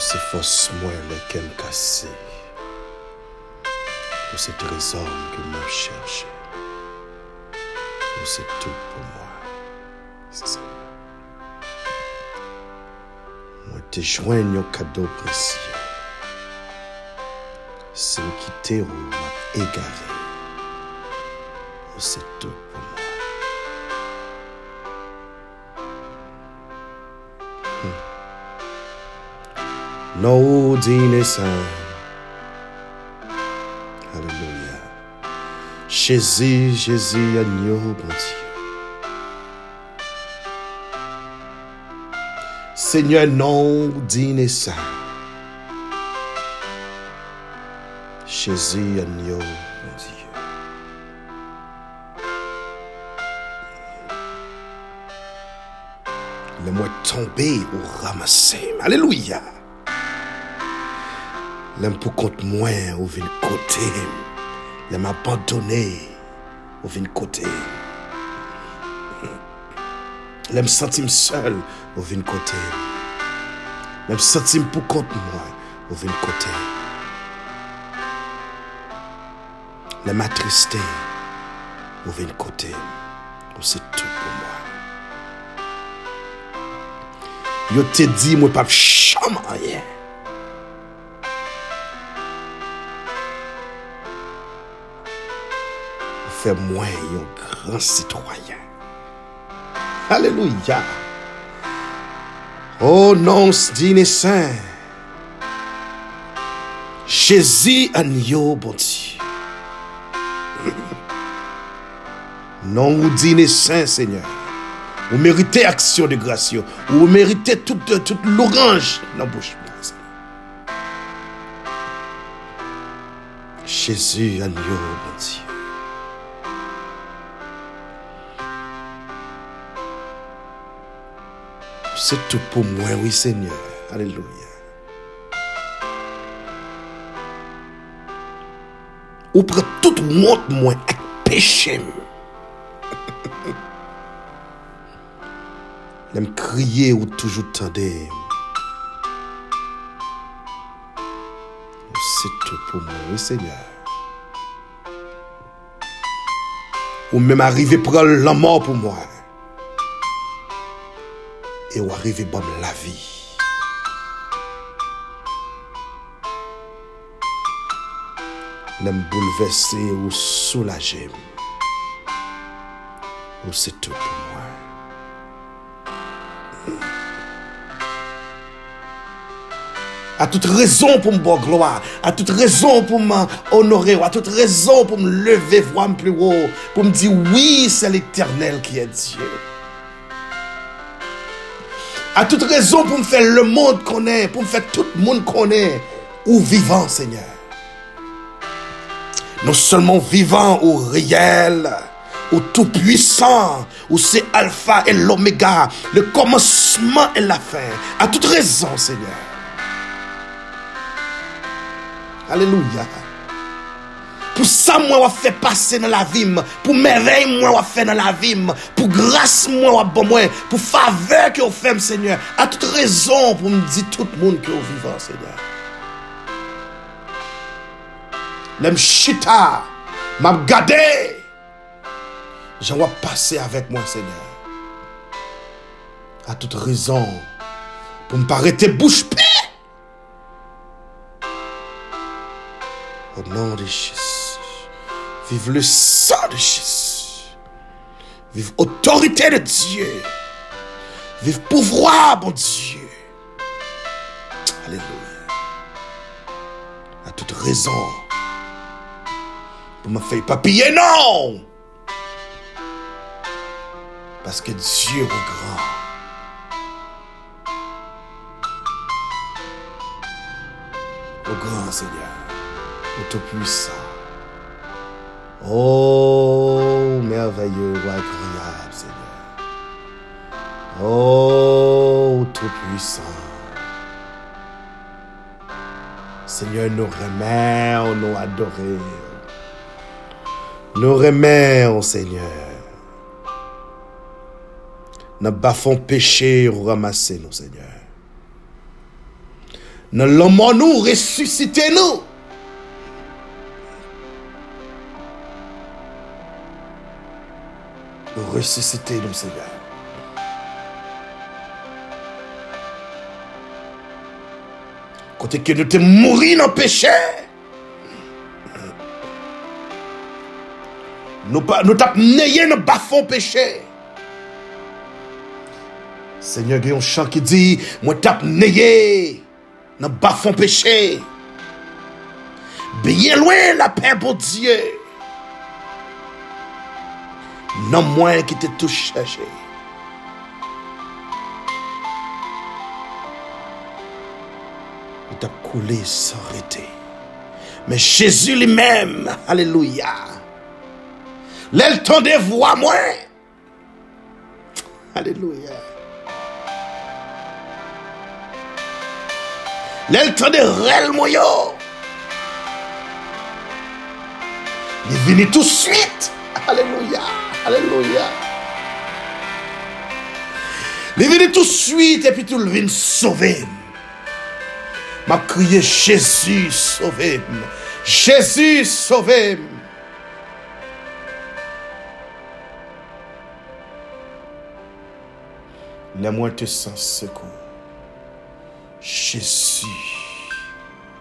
se fos mwen le kem kase Ou se trezor ke mwen chershe Ou se tout pou mwen Se sa Mwen te kado presye Se ou ki te ou egare Ou se tout pou mwen Nou dine san Alléluia. Jésus, Jésus, agneau bon Dieu. Seigneur, non san Jésus, agneau bon Dieu. Le mot tombé ou ramassé. Alléluia. Lèm pou kont mwen ou vin kote m. Lèm abandone ou vin kote m. Lèm sentim sel ou vin kote m. Lèm sentim pou kont mwen ou vin kote m. Lèm atriste ou vin kote m. Ou se tout pou mwen. Yo te di mwen pap chanm a ye. Fe mwen yon gran sitroyen. Aleluya. Oh non s'dine sen. Jezi an yo bon di. Non ou dine sen, seigneur. Ou méritez action de grâce. Ou méritez toute, toute l'orange la bouche. Jésus, agneau, mon Dieu. C'est tout pour moi, oui, Seigneur. Alléluia. Ou prend toute honte, moi, avec péché. L'aime crier ou toujours tendre. C'est tout pour moi, oui Seigneur. Ou même arriver prendre la mort pour moi. Et ou arriver bon la vie. L'aime bouleverser ou soulager. Ou c'est tout pour moi. A toute raison pour me boire gloire, à toute raison pour m'honorer, à toute raison pour me lever, voir plus haut, pour me dire oui, c'est l'éternel qui est Dieu. À toute raison pour me faire le monde connaître, pour me faire tout le monde connaître, ou vivant, Seigneur. Non seulement vivant ou réel, ou tout puissant, ou c'est alpha et l'oméga, le commencement et la fin. À toute raison, Seigneur. Alléluia. Pour ça, moi, on fait passer dans la vie, pour merveille, moi, on fait dans la vie, pour grâce, moi, on bon moi, pour faveur que vous faites, Seigneur. À toute raison, pour me dire tout le monde que vous vivant, Seigneur. L'aime chita, m'a gardé. J'en vais passer avec moi, Seigneur. À toute raison, pour me paraître bouche paix. Au nom de Jésus. Vive le sang de Jésus. Vive autorité de Dieu. Vive pouvoir, mon Dieu. Alléluia. À toute raison. Pour me faire papiller, non. Parce que Dieu est grand. Au grand Seigneur, au tout-puissant. Oh, merveilleux ou agréable Seigneur. Oh, tout-puissant. Seigneur, nous remercions, nous adorons. Nous remercions, Seigneur. Nous bafons péché ou ramasser nous, Seigneur. Le mort nous, ressuscitez-nous. Ressuscitez-nous, Seigneur. Côté que nous te mourir dans le péché. Nous nous tap neye dans bas fond péché. Seigneur, il y a un chant qui dit, moi tap neye dans bas péché. Bien loin la paix pour Dieu. Non moins qui te tout cherché. Il t'a coulé sans arrêter. Mais Jésus lui-même, alléluia, L'elle des voix moins. Alléluia. L'elle des réel moyo. Il est venu tout de suite. Alléluia. Alléluia. Venu tout de suite et puis tout le vient sauver. M'a crié Jésus sauvé. Jésus sauvé. Les moi te sans secours. Jésus,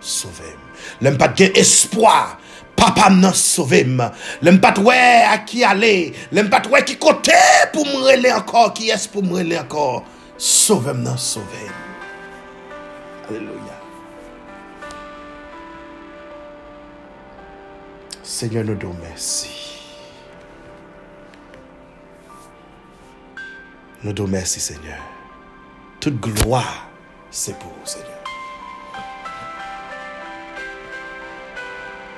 sauvé. L'aime pas de espoir. Papa m'a sauvé. Pas ouais à qui aller. L'aime pas ouais qui côté pour me encore. Qui est pour me relayer encore. Sauvé m'a sauvé. Alléluia. Seigneur, nous te remercie. Nous te remercions, Seigneur. Toute gloire, c'est pour vous, Seigneur.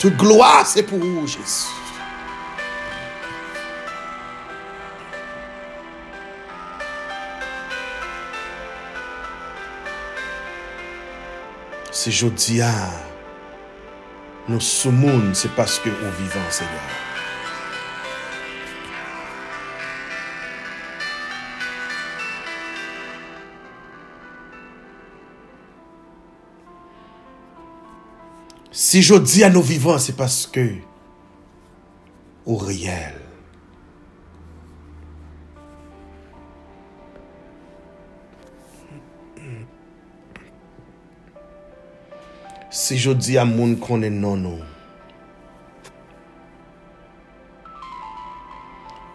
Toute gloire, c'est pour vous, Jésus? Si je dis, ah, nous sommes, c'est parce que nous vivons, Seigneur. Si je dis à nos vivants, c'est parce que au réel, Si je dis à moun est non non,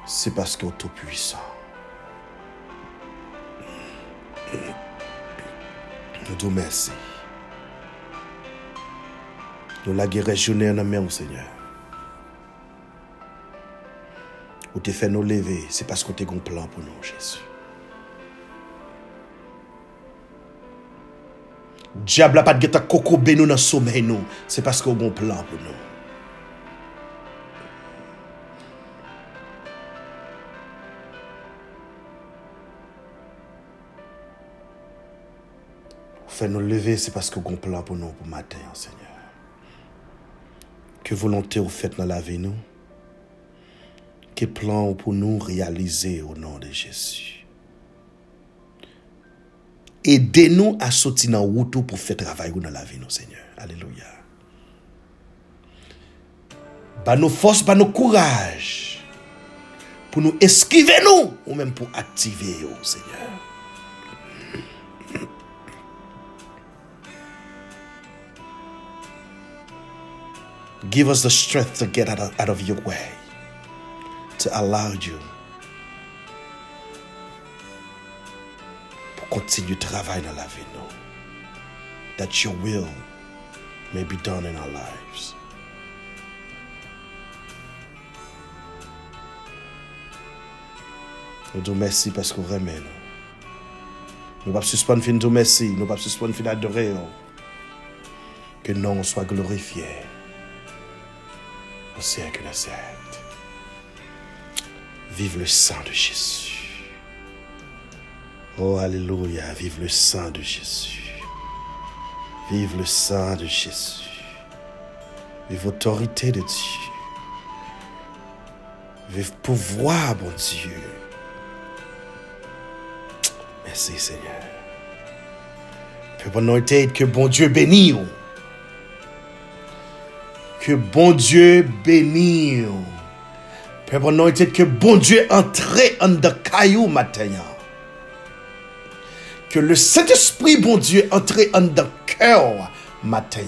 c'est parce que est tout puissant. Nous te remercions. Nous la régionnaire dans main, Seigneur. Ou te fait nous lever, c'est parce que tu as un plan pour nous, Jésus. Diable n'a pas de coco nous dans le sommeil. C'est parce qu'on a un plan pour nous. Fait nous lever, c'est parce qu'on a un plan pour nous pour matin, Seigneur. Que volonté vous faites dans la vie, nous? Que plan pour nous réaliser au nom de Jésus? Aidez-nous à sortir dans la route pour faire travail dans la vie, nous, Seigneur. Alléluia. Bah nos forces, bah nos courage. Pour nous esquiver nous, ou même pour activer, au Seigneur. Give us the strength to get out of, out of your way, to allow you pour continuer travail dans la vie, nous. That your will may be done in our lives. Nous disons merci parce que aimez nous. Ne pouvons pas de merci. Nous ne pouvons pas d'adorer. Que nom soit glorifié au siècle. Vive le sang de Jésus. Oh, Alléluia, vive le sang de Jésus. Vive le sang de Jésus. Vive l'autorité de Dieu. Vive pouvoir, mon Dieu. Merci Seigneur. Peuple anointed, que bon Dieu bénisse. Que bon Dieu bénisse. Peuple anointed, que bon Dieu entre en de caillou matin. Que le Saint-Esprit, bon Dieu, entre en de cœur matin.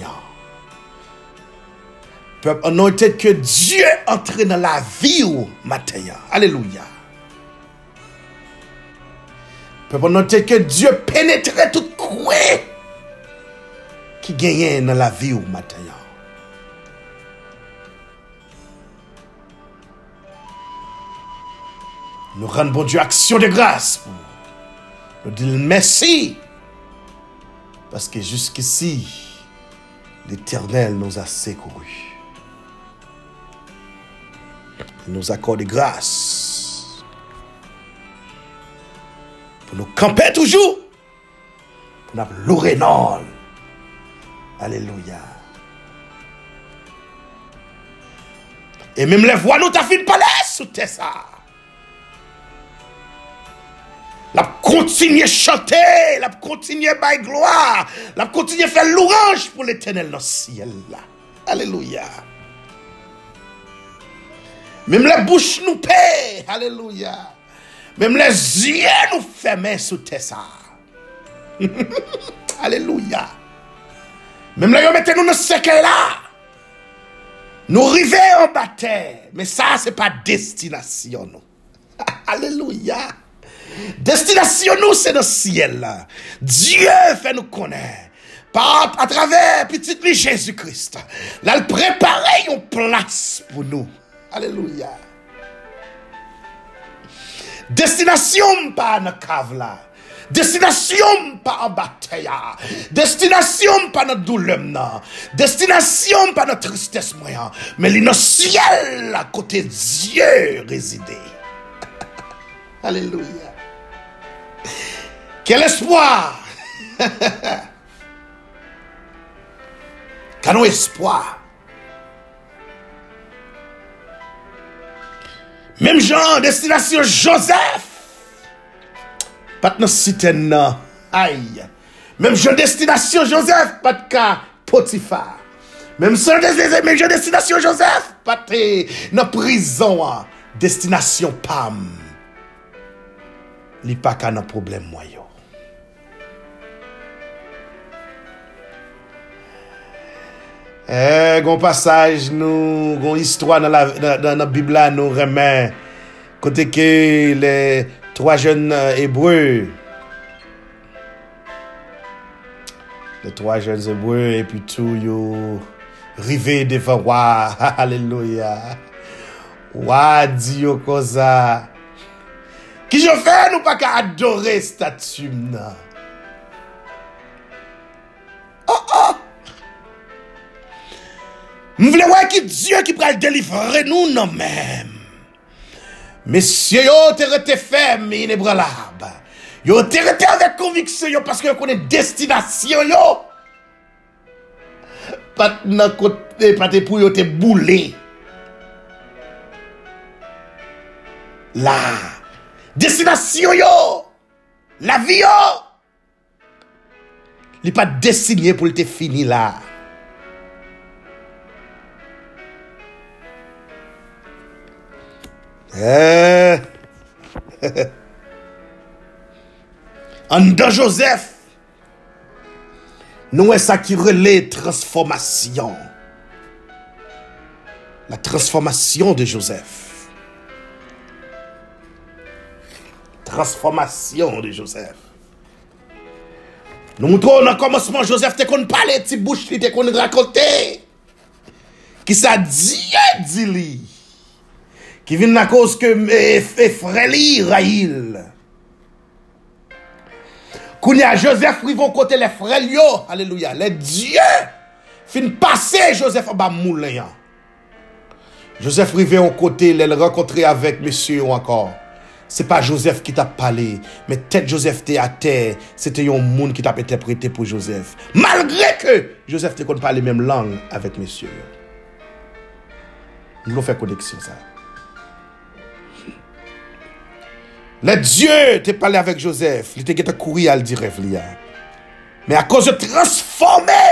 Peuple anointed, que Dieu entre dans la vie matin. Alléluia. Peuple anointed, que Dieu pénètre tout quoi qui gagne dans la vie matin. Nous rendons bon Dieu action de grâce pour nous dire merci. Parce que jusqu'ici, l'Éternel nous a secourus. Il nous accorde grâce. Pour nous camper toujours. Pour nous louer. Alléluia. Et même les voix nous t'a fait parler sous ça. La continuer chanter, la continuer by gloire, la continuer faire louange pour l'éternel dans le ciel là. Alléluia. Même les bouches nous paient. Alléluia. Même les yeux nous ferment sous ça. Alléluia. Même là, mettez nous dans ce là. Nous arrivons en bataille. Mais ça, c'est pas destination. Alléluia. Destination nous, c'est le ciel. Dieu fait nous connaître. Par, à travers petit Jésus-Christ. Là, il prépare une place pour nous. Alléluia. Destination pas dans cave là. Destination pas en bataille. Destination pas notre douleur. Destination pas notre tristesse moyen. Mais le ciel à côté Dieu résider. Alléluia. Quel espoir! Canon espoir. Même genre, destination Joseph. Pat nan siten nan. Aïe. Même genre, destination Joseph. Pat ka Potifar. Même genre, destination Joseph. Pat nan prison. Destination Pam. Li pa ka nan problem mwayo. Eh, gon pasaj nou, gon histwa nan, nan, nan, nan Bibla nou remen. Kote ke le 3 jen Hebreu. Le 3 jen Hebreu epi tou yo rive devan wad. Aleluya. Wad diyo koza. Ki jo fè nou pa ka adore statum nan. M vle wè ki Diyo ki pral delivre nou nan mèm. Mesye yo te rete fem inebralab. Yo te rete avèk konviksyon yo paske yo konen destinasyon yo. Pat nan kote pati e pou yo te boule. La destinasyon yo. La vi yo. Li pat destinye pou te fini la. Eh. An dan Joseph, nou e sa ki rele transformasyon. La transformasyon de Joseph. Transformasyon de Joseph. Nou moutrou nan komanseman Joseph te kon pale ti bouch li te kon rakote. Ki sa diye di li. Qui vient à cause que Fréli Raïl. Kounia Joseph vont côté les frères alléluia, les dieux fin passer Joseph en bas moulin. Joseph rivé au côté, les rencontrer avec monsieur encore. C'est pas Joseph qui t'a parlé, mais tête Joseph t'es à terre, c'était un monde qui t'a interprété pour Joseph. Malgré que Joseph te pas les mêmes langues avec monsieur. Nous allons faire connexion ça. Le Diyo te pale avek Joseph, li te gete kouri al di rev li ya. Me a koz de transforme,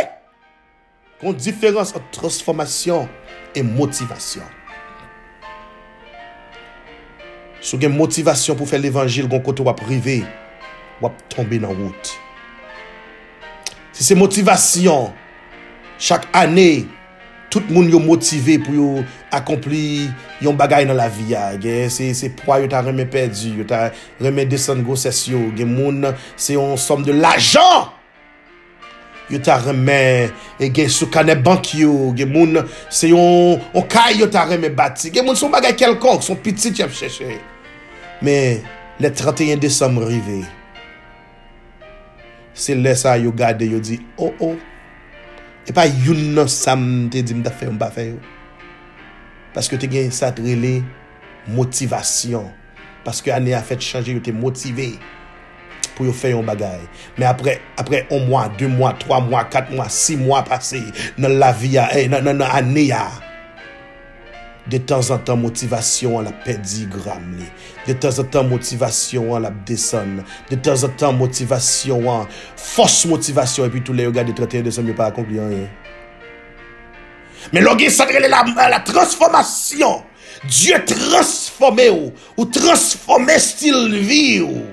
kon diferans an transformasyon e motivasyon. Sou gen motivasyon pou fe l'Evangil kon koto wap rive, wap tombe nan wout. Se se motivasyon, chak ane, tout moun yo motive pou yo akompli yon bagay nan la vi ya. Gen, se, se proa yo ta remen perdi, yo ta remen desen goses yo. Gen moun, se yon som de l'ajan. Yo ta remen, e gen sou kane bank yo. Gen moun, se yon, on kay yo ta remen bati. Gen moun, son bagay kelkonk, son piti tjep cheche. Men, le 31 desem rive. Se lesa yo gade, yo di, oh oh. E pa yon nan sam te di mda fe mba fe yo. Paske te gen sa trele motivasyon. Paske ane a fet chanje yo te motive pou yo fe yon bagay. Me apre, apre 1 mwa, 2 mwa, 3 mwa, 4 mwa, 6 mwa pase nan la vi ya, eh, nan, nan, nan ane ya. De tan zan tan motivasyon an ap pedi gram li. De tan zan tan motivasyon an ap desen. De tan zan tan motivasyon an fos motivasyon. E pi tou le yo gade 31 Desem yo pa akompli an yon. Men lo gen sa drele la, euh, la transformasyon. Diyo transforme ou. Ou transforme stil vi ou.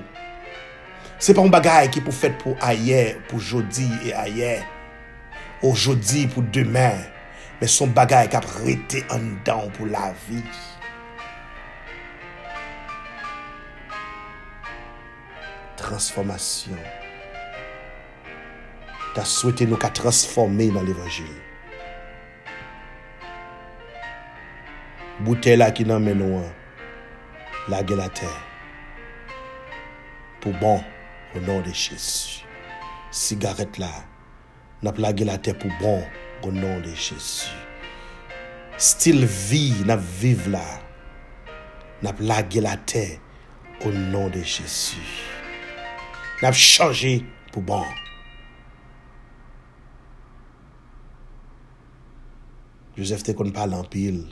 Se pa un bagay ki pou fet pou ayer, pou jodi e ayer. Ou jodi pou demen. men son bagay kap rete an dan pou la vi. Transformasyon. Ta souwete nou ka transforme nan l'Evangil. Boutè la ki nan menouan, la gen la tè. Pou bon, ou nan de chis. Sigaret la, nap la gen la tè pou bon, au nom de Jésus. Style vie, n'a vivre là, n'a plagué la terre au nom de Jésus. N'a changé pour bon. Joseph te qu'on parle en pile.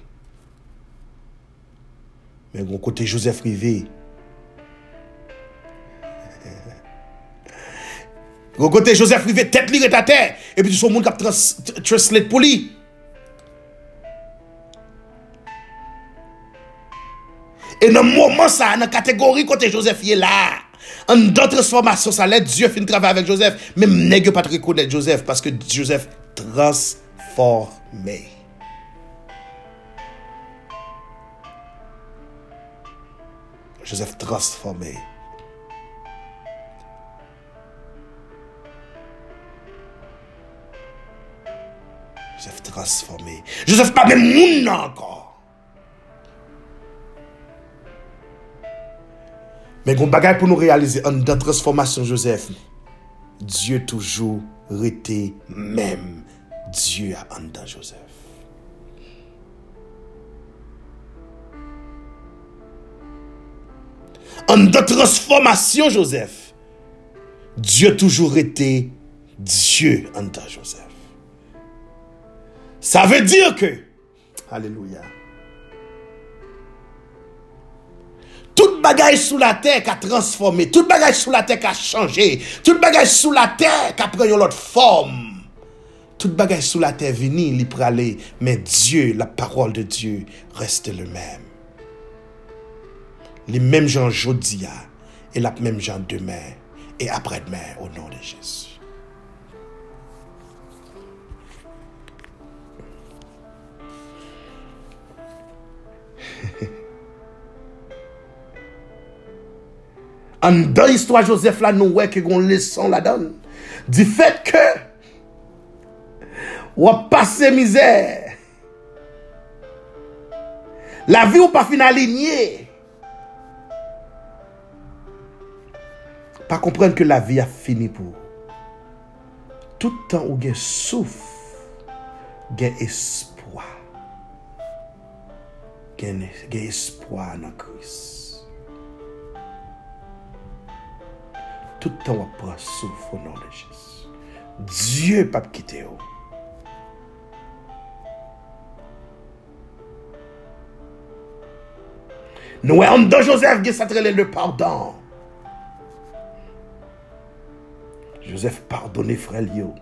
Mais mon côté Joseph Rivé, Gogote Joseph rive tet li reta ter, epi tou son moun kap treslet pou li. E nan mouman sa, nan kategori kote Joseph ye la, an dan transformasyon sa let, Diyo fin travè avèk Joseph, mèm negyo patre konet Joseph, paske Joseph transformè. Joseph transformè. Joseph transformé. Joseph pas même moun encore. Mais un bagage pour nous réaliser en de transformation Joseph. Dieu toujours été même. Dieu a en dans Joseph. En de transformation Joseph. Dieu toujours été Dieu en dans Joseph. Ça veut dire que, Alléluia, tout bagage sous la terre qui a transformé, tout bagage sous la terre qui a changé, tout bagage sous la terre qui a pris une autre forme, tout bagage sous la terre vini, il aller, mais Dieu, la parole de Dieu, reste le même. Les mêmes gens aujourd'hui et la même gens demain et après-demain au nom de An dan histwa Josef la nou wè ki gon leson la dan. Di fèt ke wap pase mizè. La vi ou pa fin alinye. Pa komprenn ke la vi a fini pou. Toutan ou gen souf, gen esp. Espoir gen, espoir dans Christ. Tout le temps, on prend souffle au nom de Jésus. Dieu pas quitter vous. Nous voyons dans Joseph qui s'attrelait le pardon. Joseph pardonne frère yo.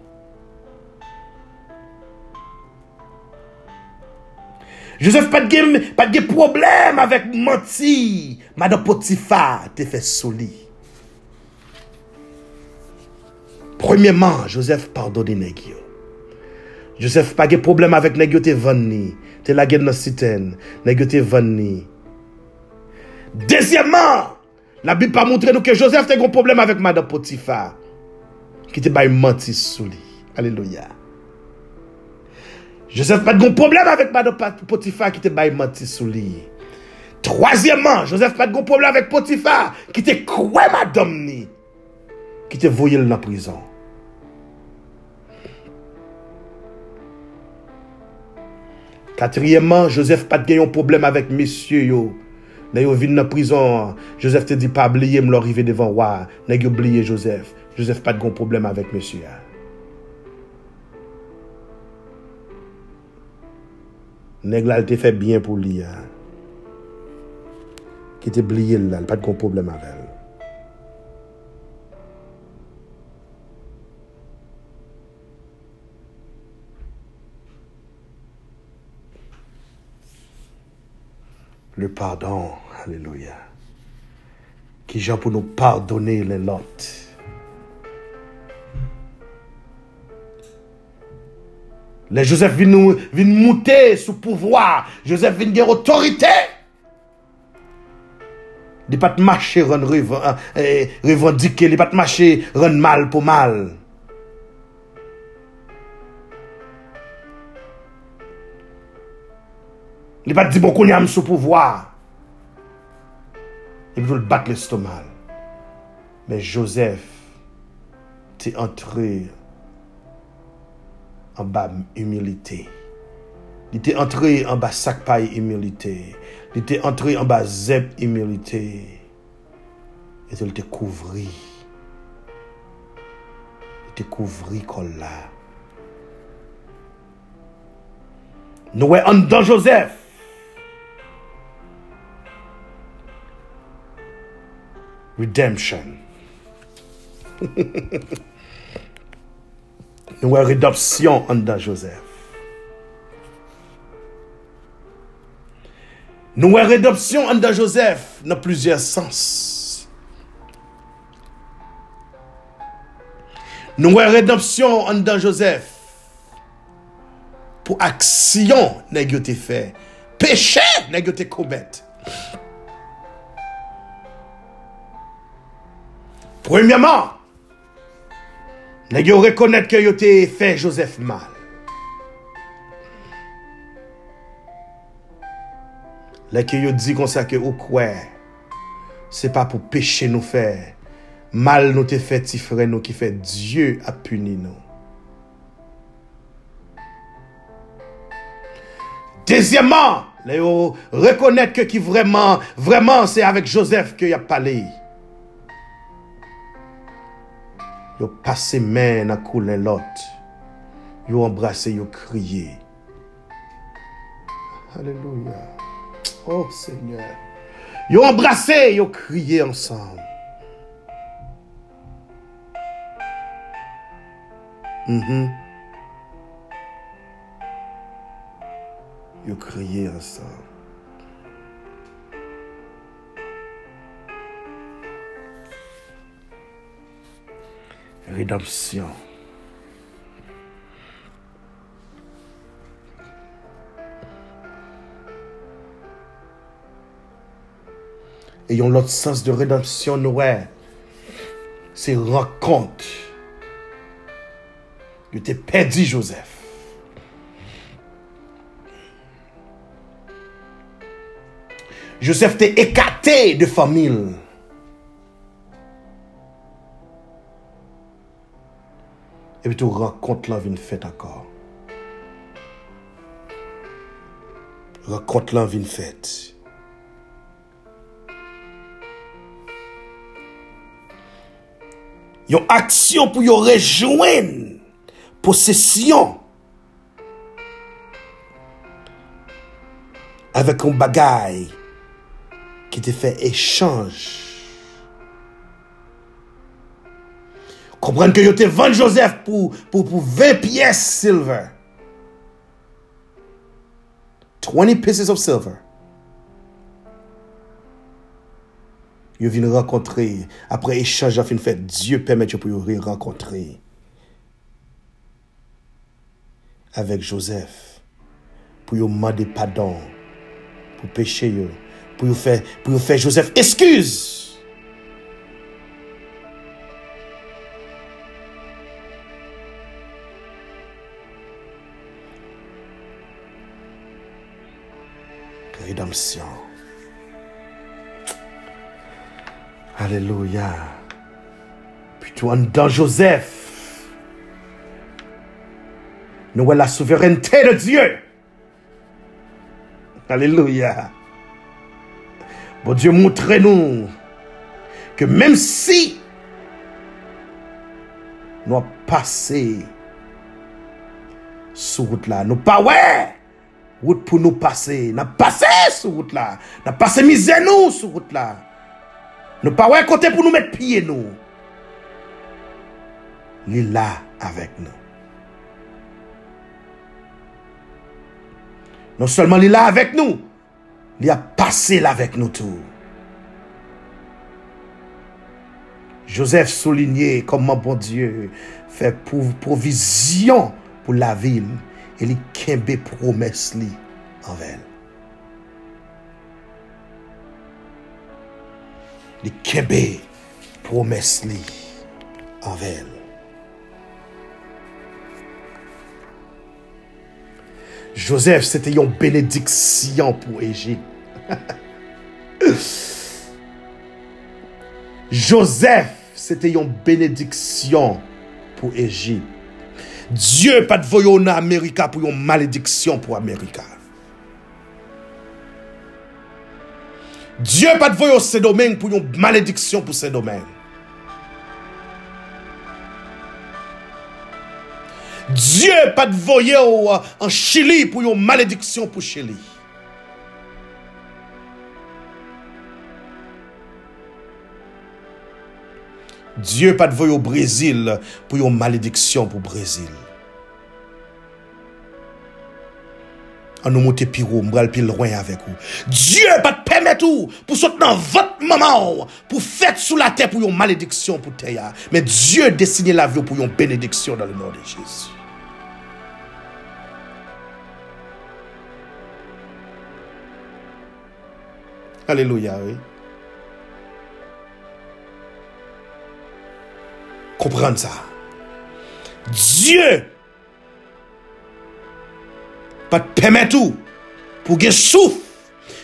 Joseph pat gen, pat gen problem avèk manti. Madame Potifa te fè soli. Premièman, Joseph pardonne negyo. Joseph pa gen problem avèk negyo te vanni. Te la gen nan siten. Negyo te vanni. Dezyèman, la Bib pa montre nou ke Joseph te gen problem avèk Madame Potifa. Ki te bay manti soli. Aleluya. Joseph pat goun problem avèk madame Potifa ki te bay manti sou li. Troasyèman, Joseph pat goun problem avèk Potifa ki te kwe madame ni. Ki te voyel nan prizon. Katriyèman, Joseph pat gen yon problem avèk misye yo. Nè yo vin nan prizon, Joseph te di pa bliye m lor rive devan waa. Nè yo bliye Joseph. Joseph pat gen problem avèk misye ya. Nèg là, te fait bien pour lui. Hein. Qui te oublié là, pas de problème avec elle. Le pardon, alléluia. Qui j'ai pour nous pardonner les lots. Le Joseph vin, vin moutè sou pouvoi. Joseph vin gen otorite. Li pat mache ren revandike. Li pat mache ren mal pou mal. Li pat di bokoun yam sou pouvoi. Li pou l bat l'estomal. Men Joseph te antre en bas humilité. Il était entré en bas sac paille humilité. Il était entré en bas zep humilité. Et il te couvri. Il te couvri comme là. Nous en dans Joseph. Redemption. Nous avons rédemption en Joseph. Nous avons rédemption en Joseph dans plusieurs sens. Nous avons rédemption en Joseph pour action négociée fait? Péché négocié commettre? Premièrement, Nè yo rekonèt ke yo te fè Joseph mal. Lè ke yo di kon sa ke ou kwe, se pa pou peche nou fè, mal nou te fè ti fre nou ki fè, Diyo ap puni nou. Dezyèman, lè yo rekonèt ke ki vreman, vreman se avèk Joseph ke yap pale yi. Yo passé main dans couler l'autre. Yo embrassé, yo crié. Alléluia. Oh Seigneur. Yo embrassé, yo crié ensemble. Mm Yo crié ensemble. Rédemption. Ayons l'autre sens de rédemption, Noël. C'est rencontre. Il était perdu, Joseph. Joseph était écarté de famille. epi tou rakont lan vin fèt akor. Rakont lan vin fèt. Yon aksyon pou yon rejoen posesyon avèk yon bagay ki te fè echange Komprenn ke yo te vande Joseph pou, pou, pou 20 piyes silver. 20 pieces of silver. Yo vin renkontre. Apre echange a fin fèt, Diyo pèmèt yo pou yo rin renkontre. Avèk Joseph. Pou yo mande padon. Pou peche yo. Pou yo fè Joseph esküz. Alléluia. Puis toi, dans Joseph, nous avons la souveraineté de Dieu. Alléluia. Bon Dieu, montrez-nous que même si nous avons passé sur route là, nous pas ouais, route pour nous passer, nous passé sur route là, nous passé misère nous sur route là. Nous pas ouais côté pour nous mettre pied nous. Il là avec nous. Non seulement il est là avec nous, il a passé là avec nous tout. Joseph soulignait comment bon Dieu fait provision pour la ville et il kembe promesse li envers. Les kembe promesse li envers. Joseph, c'était une bénédiction pour Égypte. Joseph, c'était une bénédiction pour Égypte. Dieu Diyo pat voyo nan Amerika pou yon malediksyon pou Amerika. Diyo pat voyo se domen pou yon malediksyon pou se domen. Diyo pat voyo an uh, Chili pou yon malediksyon pou Chili. Dieu pas de au Brésil pour une malédiction pour Brésil. On nous monte piro, m'bral pile loin avec vous. Dieu pas de permettre pour dans votre maman, pour faire sous la terre pour une malédiction pour terre. Mais Dieu dessine la vie pour une bénédiction dans le nom de Jésus. Alléluia, oui. Comprendre ça. Dieu pas te permettre tout pour que souffle.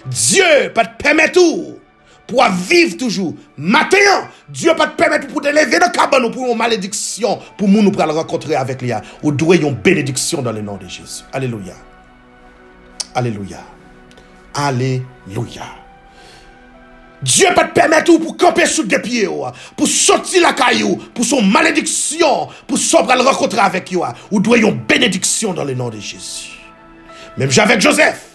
Dieu pas te permettre tout pour vivre toujours. Maintenant, Dieu pas te permettre pour te lever de cabane pour une malédiction pour nous pour le rencontrer avec lui. Ou doit une bénédiction dans le nom de Jésus. Alléluia. Alléluia. Alléluia. Dieu peut te permettre pour camper sous des pieds, pour sortir la caillou, pour son malédiction, pour le rencontrer avec vous, ou doit une bénédiction dans le nom de Jésus. Même j'avec Joseph.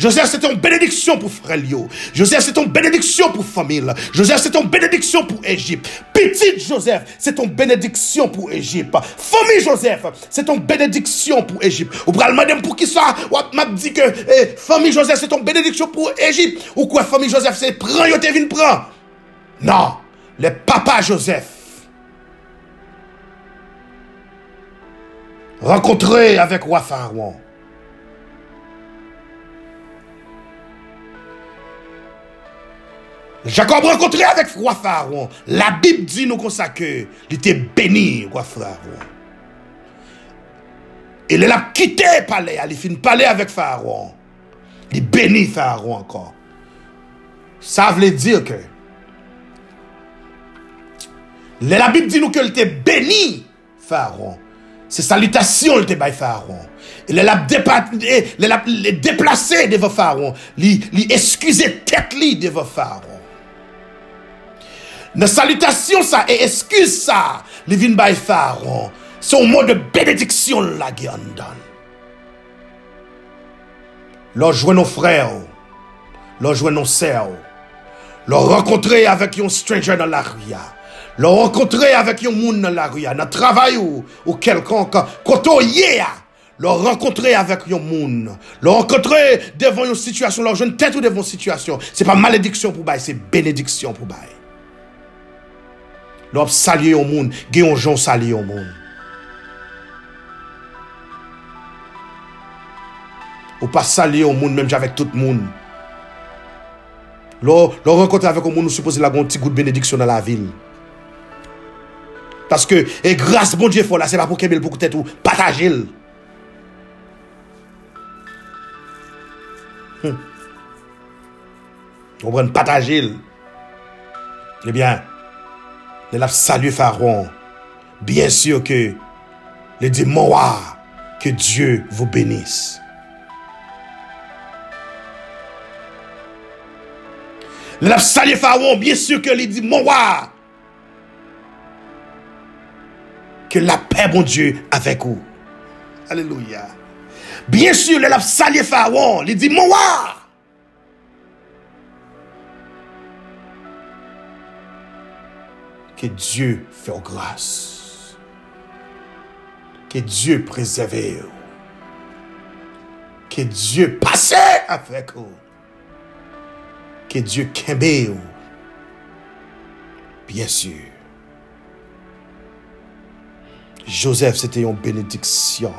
Joseph, c'est une bénédiction pour frère Lio. Joseph, c'est une bénédiction pour famille. Joseph, c'est une bénédiction pour Égypte. Petit Joseph, c'est une bénédiction pour Égypte. Famille Joseph, c'est une bénédiction pour Égypte. Ou pral madame pour qui ça, ou m'a dit que eh, famille Joseph, c'est une bénédiction pour Égypte. Ou quoi, famille Joseph, c'est prend, yo te prend. Non, le papa Joseph. Rencontré avec roi. Jacob rencontré avec roi Pharaon. La Bible dit nous consacre, il était béni, roi Pharaon. Et il a quitté le palais, il finit palais avec Pharaon. Il bénit Pharaon encore. Ça veut dire que la Bible dit nous qu'il était béni Pharaon. C'est salutation le débat Pharaon. Il l'a déplacé devant Pharaon. Il excusé tête devant Pharaon. La salutation ça et excuse ça, les vin by Pharaon. Un mot de bénédiction la qui donne. Leur jouer nos frères, leur jouer nos sœurs, leur rencontrer avec un stranger dans la rue, Le rencontrer avec un monde dans la rue, dans le travail ou, ou quelconque, quand on y est, le rencontrer avec un monde, le rencontrer devant une situation, leur jeune tête ou devant une situation, c'est pas malédiction pour bail, c'est bénédiction Lò ap salye yon moun, gen yon jon salye yon moun. Ou pa salye yon moun menm javek tout moun. Lò, lò renkontre avèk yon moun nou suppose la gonti gout benediksyon nan la vil. Paske, e grase bon diye fola, se pa pou kemel pou koutet ou patajil. Hm. Ou pren patajil. Ebyen, eh bien, les salut Pharaon. Bien sûr que les dit que Dieu vous bénisse. Les salut Pharaon, bien sûr que les dit Moa que la paix, mon Dieu, avec vous. Alléluia. Bien sûr, le l'a salué Pharaon. Il dit, Moa. Que Dieu fait grâce. Que Dieu préserve. Que Dieu passe avec vous. Que Dieu kembe Bien sûr. Joseph, c'était une bénédiction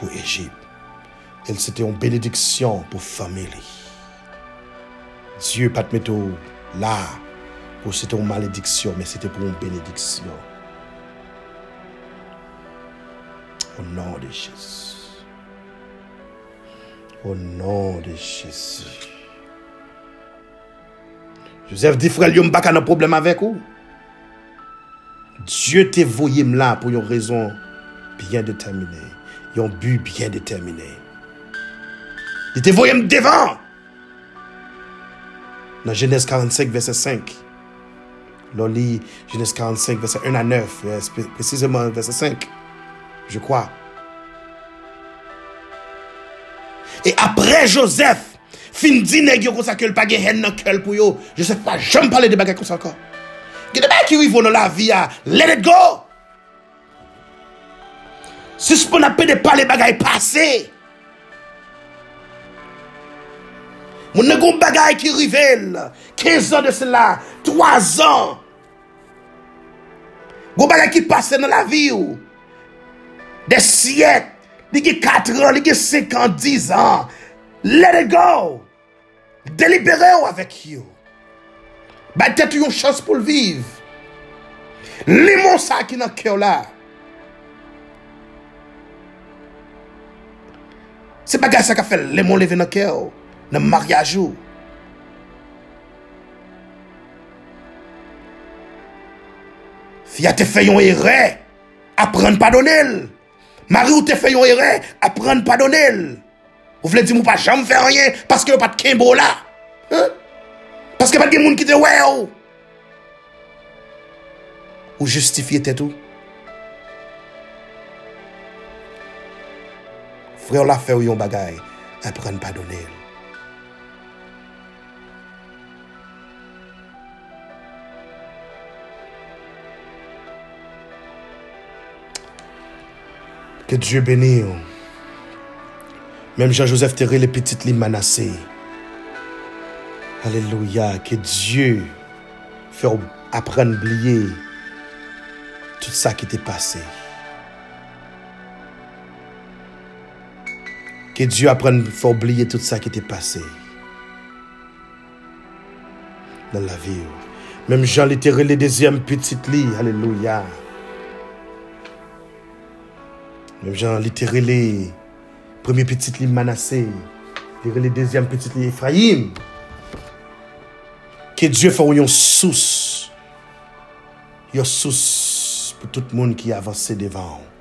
pour Égypte. Elle, c'était une bénédiction pour famille. Dieu pas mettre là c'était une malédiction, mais c'était pour une bénédiction. Au nom de Jésus. Au nom de Jésus. Joseph dit, frère, il n'y a pas de problème avec vous. Dieu t'a voyé là pour une raison bien déterminée. Un but bien déterminé. Il t'a voyé devant. Dans Genèse 45, verset 5. Lò li Genèse 45 verset 1 à 9, euh, précisément verset 5, je crois. Et après Joseph, fin di neg yo konsa ke l pa gen hen nan kel pou yo, je se pa jom pale de bagay konsa ankon. Ge de bagay ki wivo nan la vi a, let it go! Suspon apè de pale bagay pase! Moun negon bagay ki rivel, 15 an de sela, 3 an, Gon bagay ki pase nan la vi ou. De siyek, li ki 4 an, li ki 5 an, 10 an. Let it go. Delibere ou avek yo. Bay tet yon chans pou l'viv. Li moun sa ki nan kyo la. Se bagay sa ka fel, li moun leve nan kyo. Nan maryaj ou. Si ya te fè yon erè, apren padonel. Mari ou te fè yon erè, apren padonel. Ou vle di mou pa jam fè riyen, paske yo pat kenbo la. Hein? Paske pat gen moun ki te wè ou. Ou justifiye tè tou. Frè ou la fè ou yon bagay, apren padonel. Que Dieu bénisse. Même Jean-Joseph Terré, les petites li menacées. Alléluia. Que Dieu fait apprendre à oublier tout ça qui t'est passé. Que Dieu apprenne à oublier tout ça qui t'est passé. Dans la vie. Même Jean littéral les deuxième petite lit. Alléluia. Mèm jan li te rele, premye petit li manase, li rele dezyam petit li Efraim. Ke Diyo fè ou yon sous, yon sous pou tout moun ki avanse devan ou.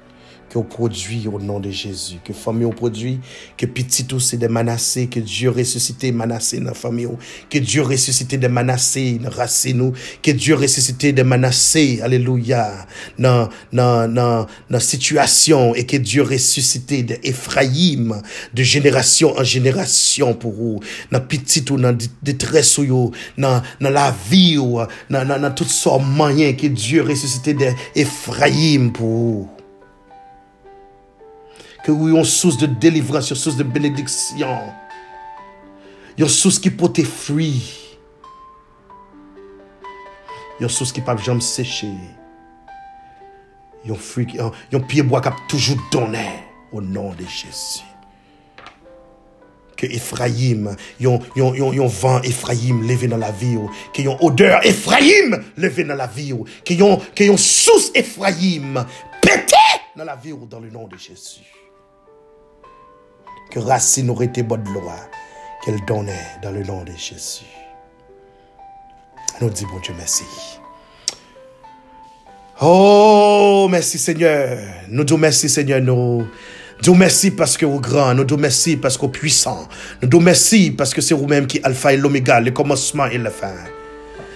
Que vous produit au nom de Jésus. Que famille au produit, que petit tout c'est des manassés, que Dieu ressuscité manassés dans la famille, que Dieu ressuscité des manassés dans nous, que Dieu ressuscité des manassés, alléluia, dans, dans, dans, dans situation, et que Dieu ressuscité des Ephraïm, de génération en génération pour vous, dans petit tout, dans détresse dans, dans la vie, dans, dans, dans sortes de moyens, que Dieu ressuscité des Ephraïm pour vous que vous une source de délivrance, une source de bénédiction, une source qui peut être fruits, une source qui peut jamais sécher, une fruit, un pied bois qui a toujours donné au nom de Jésus. Que Ephraim, yon, yon, yon, vent Ephraim levé dans la vie, que yon odeur Ephraim levé dans la vie, que yon, que yon source Ephraim pété dans la vie dans le nom de Jésus que racine aurait été bonne loi qu'elle donnait dans le nom de Jésus. Nous disons bon Dieu merci. Oh, merci Seigneur. Nous disons merci Seigneur. Nous disons merci parce que vous grand. Nous disons merci parce que vous puissant. Nous disons merci parce que c'est vous-même qui alpha et l'oméga, le commencement et la fin.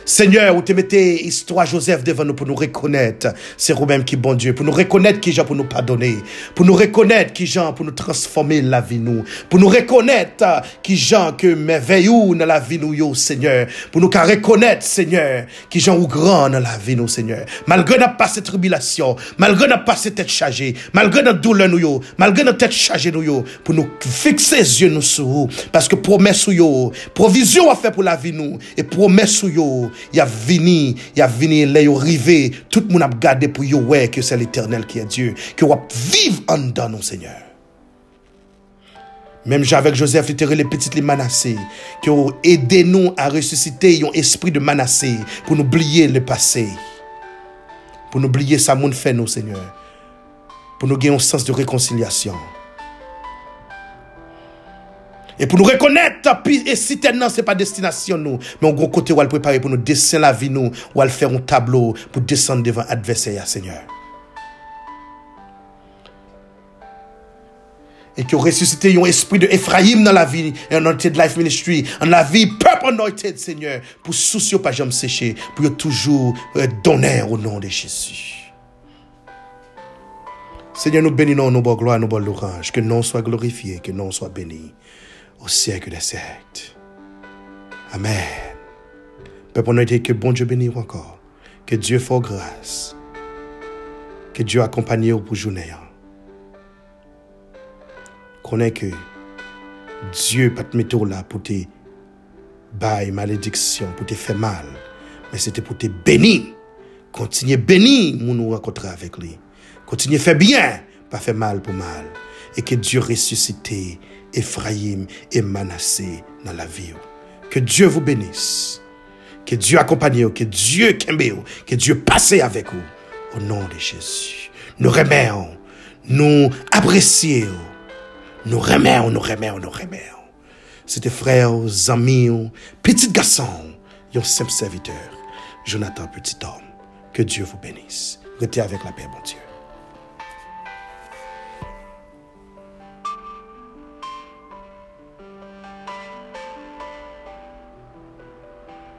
Seigneur, où tu mettais histoire Joseph devant nous pour nous reconnaître, c'est vous-même qui bon Dieu, pour nous reconnaître qui Jean pour nous pardonner, pour nous reconnaître qui Jean pour nous transformer la vie nous, pour nous reconnaître qui Jean que merveilleux dans la vie nous, Seigneur, pour nous reconnaître, Seigneur, qui Jean ou grand dans la vie nous, Seigneur. Malgré notre passé tribulation, malgré notre passé tête chargée, malgré notre douleur nous, malgré notre tête chargée nous, pour nous fixer les yeux nous sur parce que promesse nous, provision a fait pour la vie nous, et promesse nous, il a venu, il a venu, là, il arrivé. Tout le monde a gardé pour ouais, que c'est l'éternel qui est Dieu. Que va vivre en dedans, nous, Seigneur. Même avec Joseph, il les petites les manassés, qui ont aidé nous à ressusciter un esprit de manassé pour nous oublier le passé. Pour nous oublier ça, mon fait, nous, Seigneur. Pour nous gagner un sens de réconciliation. Et pour nous reconnaître, et si ce n'est pas destination nous, mais un gros côté où elle préparer pour nous dessiner la vie nous, où elle faire un tableau pour descendre devant l'adversaire, Seigneur. Et qui ont ressuscité un esprit de Ephraim dans la vie, Anointed Life Ministry, dans la vie, peuple anointed, Seigneur, pour soucier pas jamais sécher, pour toujours euh, donner au nom de Jésus. Seigneur, nous bénissons, nous bonne gloire, nous bonne louange, que nom soit glorifié, que nom soit béni au siècle des siècles. Amen. Peuple, on que bon Dieu bénisse encore. Que Dieu fasse grâce. Que Dieu accompagne pour journée. Connais que Dieu pas te mettre là pour te bailler malédiction, pour te faire mal. Mais c'était pour te bénir. Continuez bénir, nous rencontrer avec lui. Continuez faire bien, pas faire mal pour mal. Et que Dieu ressuscite Ephraim et Manassé dans la vie. Que Dieu vous bénisse. Que Dieu accompagne vous. Que Dieu kembe Que Dieu passe avec vous. Au nom de Jésus. Nous remercions. Nous apprécions. Nous remercions, nous remercions, nous remercions. C'était frères, amis, petit garçon, un simple serviteur, Jonathan, petit homme. Que Dieu vous bénisse. Restez avec la paix, mon Dieu.